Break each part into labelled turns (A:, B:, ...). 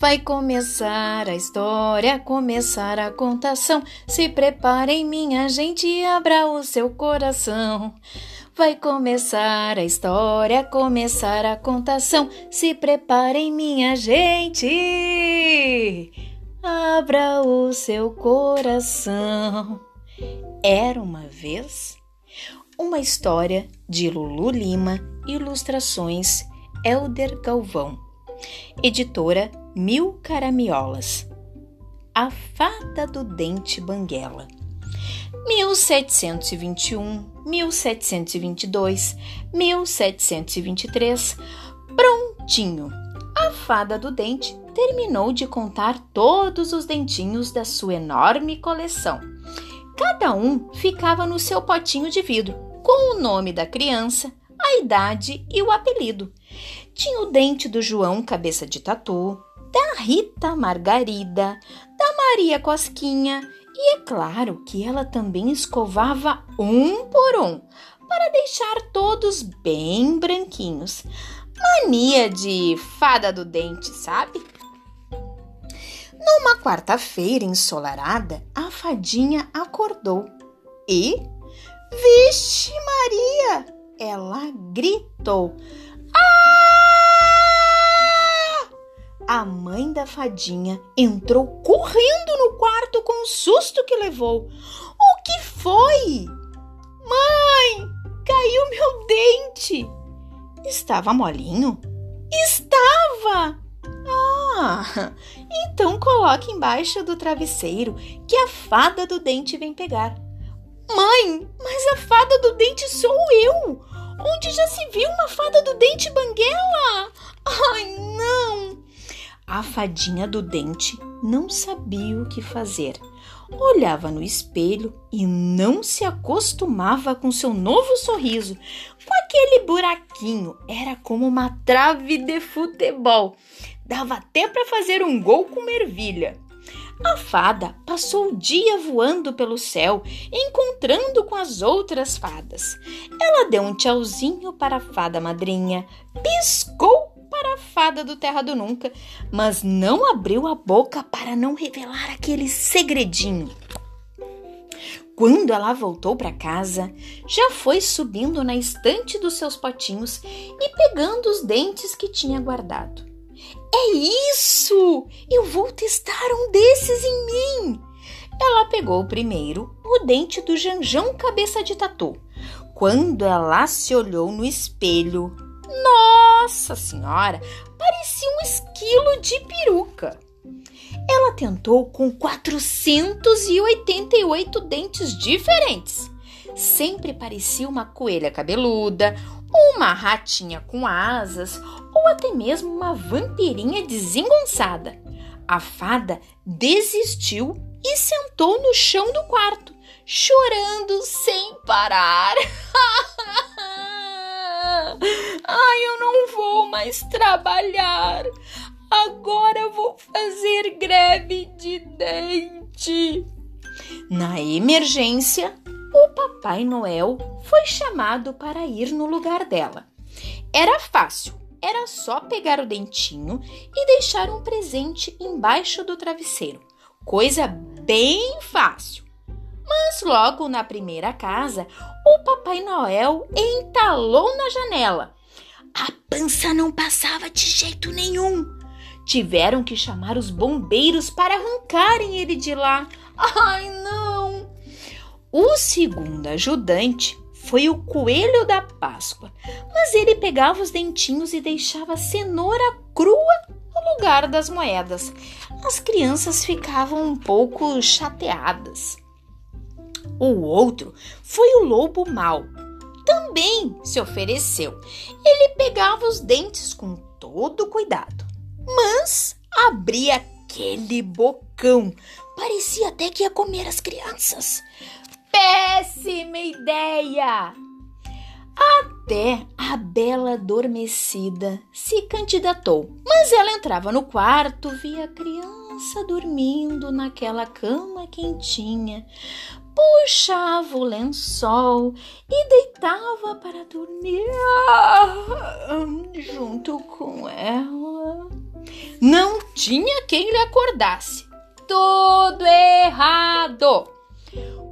A: Vai começar a história, começar a contação. Se preparem, minha gente, abra o seu coração. Vai começar a história, começar a contação. Se preparem, minha gente, abra o seu coração. Era uma vez uma história de Lulu Lima, ilustrações Elder Galvão. Editora Mil Caramiolas. A Fada do Dente Banguela. 1721, 1722, 1723. Prontinho! A Fada do Dente terminou de contar todos os dentinhos da sua enorme coleção. Cada um ficava no seu potinho de vidro, com o nome da criança, a idade e o apelido. Tinha o dente do João Cabeça de Tatu, da Rita Margarida, da Maria Cosquinha e é claro que ela também escovava um por um para deixar todos bem branquinhos. Mania de fada do dente, sabe? Numa quarta-feira ensolarada, a fadinha acordou e. Vixe, Maria! Ela gritou. A mãe da fadinha entrou correndo no quarto com o susto que levou. O que foi? Mãe, caiu meu dente. Estava molinho? Estava! Ah, então coloque embaixo do travesseiro que a fada do dente vem pegar. Mãe, mas a fada do dente sou eu! Onde já se viu uma fada do dente banguela? Ai, não! A fadinha do dente não sabia o que fazer. Olhava no espelho e não se acostumava com seu novo sorriso. Com aquele buraquinho, era como uma trave de futebol. Dava até para fazer um gol com ervilha. A fada passou o dia voando pelo céu, encontrando com as outras fadas. Ela deu um tchauzinho para a fada madrinha, piscou fada do Terra do Nunca, mas não abriu a boca para não revelar aquele segredinho. Quando ela voltou para casa, já foi subindo na estante dos seus potinhos e pegando os dentes que tinha guardado. É isso! Eu vou testar um desses em mim! Ela pegou primeiro o dente do Janjão cabeça de tatu. Quando ela se olhou no espelho, nossa Senhora, parecia um esquilo de peruca. Ela tentou com 488 dentes diferentes. Sempre parecia uma coelha cabeluda, uma ratinha com asas ou até mesmo uma vampirinha desengonçada. A fada desistiu e sentou no chão do quarto, chorando sem parar. Ai, eu não vou mais trabalhar. Agora vou fazer greve de dente. Na emergência, o Papai Noel foi chamado para ir no lugar dela. Era fácil, era só pegar o dentinho e deixar um presente embaixo do travesseiro. Coisa bem fácil. Mas logo na primeira casa, o Papai Noel entalou na janela. A pança não passava de jeito nenhum. Tiveram que chamar os bombeiros para arrancarem ele de lá. Ai, não! O segundo ajudante foi o coelho da Páscoa, mas ele pegava os dentinhos e deixava a cenoura crua no lugar das moedas. As crianças ficavam um pouco chateadas. O outro foi o lobo mau. Também se ofereceu. Ele pegava os dentes com todo cuidado, mas abria aquele bocão. Parecia até que ia comer as crianças. Péssima ideia! Até a bela adormecida se candidatou, mas ela entrava no quarto, via a criança dormindo naquela cama quentinha, puxava o lençol e deitava para dormir junto com ela. Não tinha quem lhe acordasse. Tudo errado!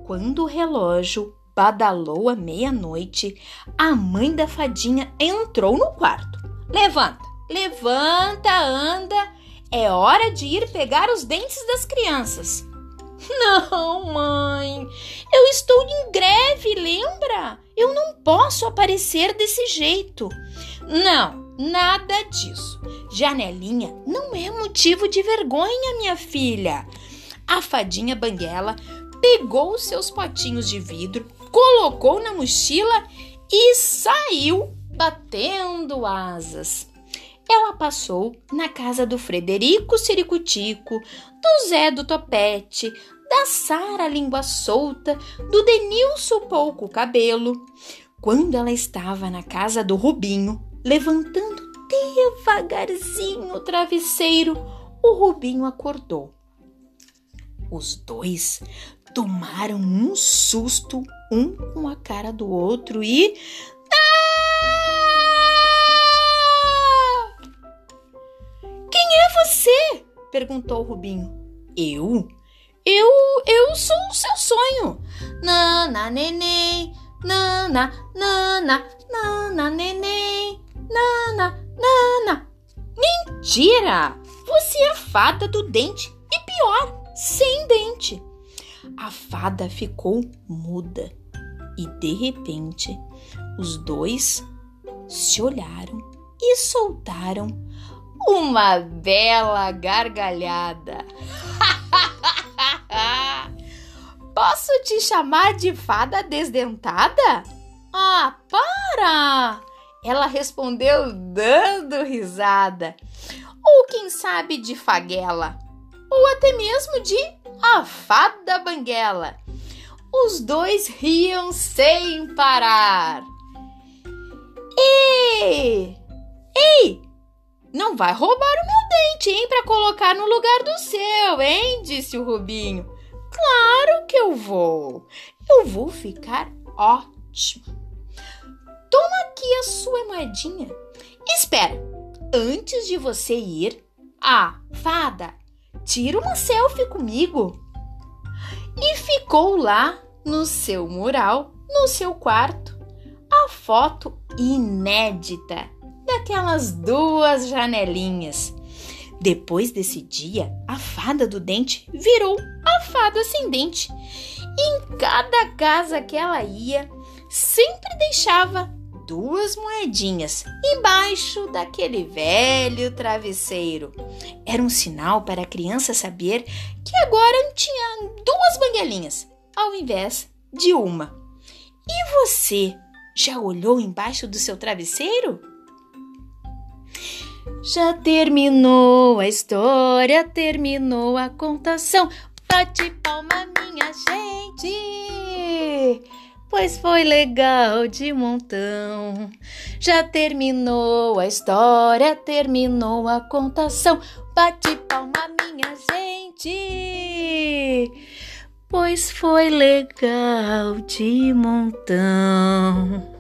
A: Quando o relógio badalou a meia-noite, a mãe da fadinha entrou no quarto. Levanta, levanta, anda. É hora de ir pegar os dentes das crianças. Não, mãe, eu estou em greve, lembra? Eu não posso aparecer desse jeito. Não, nada disso. Janelinha não é motivo de vergonha, minha filha. A fadinha Banguela pegou os seus potinhos de vidro, colocou na mochila e saiu batendo asas. Ela passou na casa do Frederico Ciricutico, do Zé do Topete, da Sara Língua Solta, do Denilson Pouco Cabelo. Quando ela estava na casa do Rubinho, levantando devagarzinho o travesseiro, o Rubinho acordou. Os dois tomaram um susto, um com a cara do outro e. perguntou Rubinho. Eu? Eu, eu sou o seu sonho. Nana, neném, nana, nana, nana, neném, nana, nana. Mentira! Você é a fada do dente e pior, sem dente. A fada ficou muda e de repente os dois se olharam e soltaram uma bela gargalhada. Posso te chamar de fada desdentada? Ah, para! Ela respondeu dando risada. Ou quem sabe de faguela, ou até mesmo de a fada banguela. Os dois riam sem parar. Ei! Ei! Não vai roubar o meu dente, hein, para colocar no lugar do seu, hein? disse o Rubinho. Claro que eu vou. Eu vou ficar ótima. Toma aqui a sua moedinha. Espera, antes de você ir, ah, fada, tira uma selfie comigo. E ficou lá no seu mural, no seu quarto, a foto inédita daquelas duas janelinhas. Depois desse dia, a fada do dente virou a fada sem dente. Em cada casa que ela ia, sempre deixava duas moedinhas embaixo daquele velho travesseiro. Era um sinal para a criança saber que agora tinha duas banguelinhas ao invés de uma. E você já olhou embaixo do seu travesseiro? Já terminou a história, terminou a contação. Bate palma, minha gente! Pois foi legal de montão. Já terminou a história, terminou a contação. Bate palma, minha gente! Pois foi legal de montão.